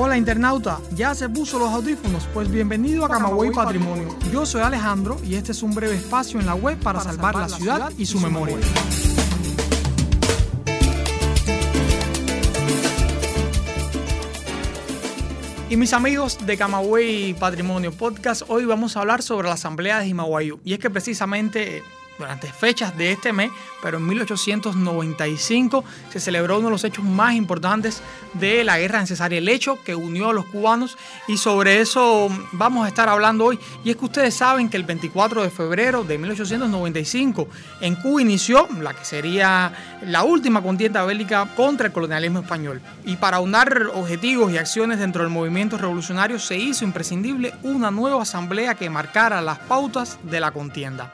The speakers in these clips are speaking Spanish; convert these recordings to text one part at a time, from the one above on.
Hola internauta, ¿ya se puso los audífonos? Pues bienvenido a Camagüey Patrimonio. Yo soy Alejandro y este es un breve espacio en la web para salvar la ciudad y su memoria. Y mis amigos de Camagüey Patrimonio Podcast, hoy vamos a hablar sobre la Asamblea de Jimaguayú. Y es que precisamente durante fechas de este mes, pero en 1895 se celebró uno de los hechos más importantes de la guerra necesaria, el hecho que unió a los cubanos y sobre eso vamos a estar hablando hoy. Y es que ustedes saben que el 24 de febrero de 1895 en Cuba inició la que sería la última contienda bélica contra el colonialismo español. Y para unar objetivos y acciones dentro del movimiento revolucionario se hizo imprescindible una nueva asamblea que marcara las pautas de la contienda.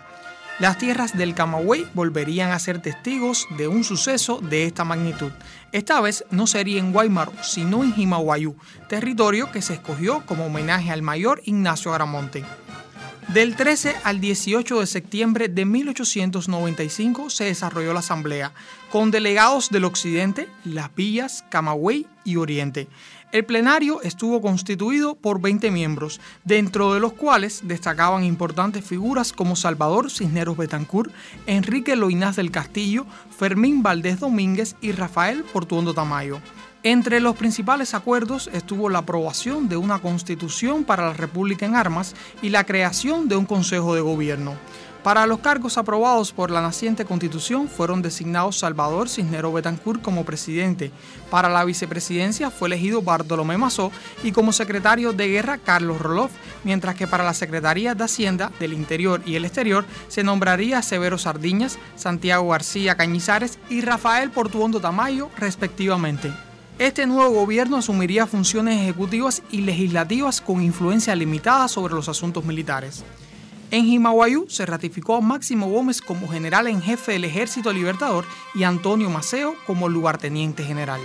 Las tierras del Camagüey volverían a ser testigos de un suceso de esta magnitud. Esta vez no sería en Guaymaro, sino en Jimaguayú, territorio que se escogió como homenaje al mayor Ignacio Aramonte. Del 13 al 18 de septiembre de 1895 se desarrolló la asamblea, con delegados del occidente, las villas, Camagüey y Oriente. El plenario estuvo constituido por 20 miembros, dentro de los cuales destacaban importantes figuras como Salvador Cisneros Betancourt, Enrique Loinás del Castillo, Fermín Valdés Domínguez y Rafael Portuondo Tamayo. Entre los principales acuerdos estuvo la aprobación de una constitución para la República en armas y la creación de un Consejo de Gobierno. Para los cargos aprobados por la naciente constitución fueron designados Salvador Cisnero Betancourt como presidente. Para la vicepresidencia fue elegido Bartolomé Mazó y como secretario de guerra Carlos Roloff, mientras que para la Secretaría de Hacienda del Interior y el Exterior se nombraría Severo Sardiñas, Santiago García Cañizares y Rafael Portuondo Tamayo respectivamente. Este nuevo gobierno asumiría funciones ejecutivas y legislativas con influencia limitada sobre los asuntos militares. En Jimaguayú se ratificó a Máximo Gómez como general en jefe del Ejército Libertador y Antonio Maceo como lugarteniente general.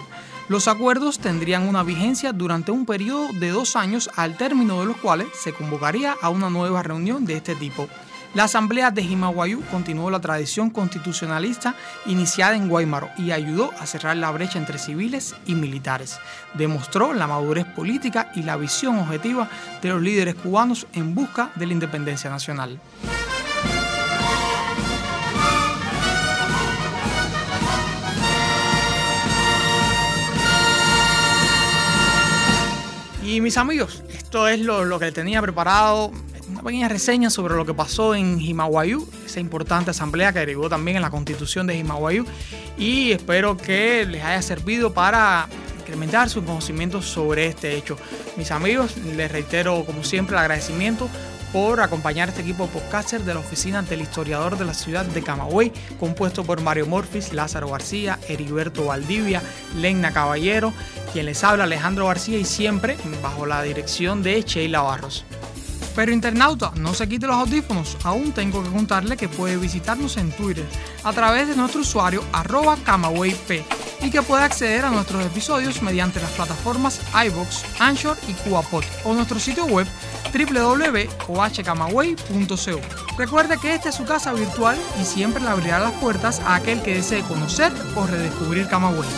Los acuerdos tendrían una vigencia durante un periodo de dos años al término de los cuales se convocaría a una nueva reunión de este tipo. La Asamblea de Jimaguayú continuó la tradición constitucionalista iniciada en Guaymaro y ayudó a cerrar la brecha entre civiles y militares. Demostró la madurez política y la visión objetiva de los líderes cubanos en busca de la independencia nacional. Y mis amigos, esto es lo, lo que tenía preparado una pequeña reseña sobre lo que pasó en Jimaguayú, esa importante asamblea que derivó también en la constitución de Jimaguayú y espero que les haya servido para incrementar sus conocimientos sobre este hecho. Mis amigos, les reitero como siempre el agradecimiento por acompañar este equipo podcaster de la oficina del historiador de la ciudad de Camagüey, compuesto por Mario Morfis, Lázaro García, Heriberto Valdivia, Lena Caballero, quien les habla Alejandro García y siempre bajo la dirección de Sheila Barros. Pero internauta, no se quite los audífonos, aún tengo que contarle que puede visitarnos en Twitter a través de nuestro usuario arroba camawayp y que puede acceder a nuestros episodios mediante las plataformas iBox, Anchor y CubaPod o nuestro sitio web www.ohcamaway.co. Recuerde que esta es su casa virtual y siempre le abrirá las puertas a aquel que desee conocer o redescubrir Camagüey.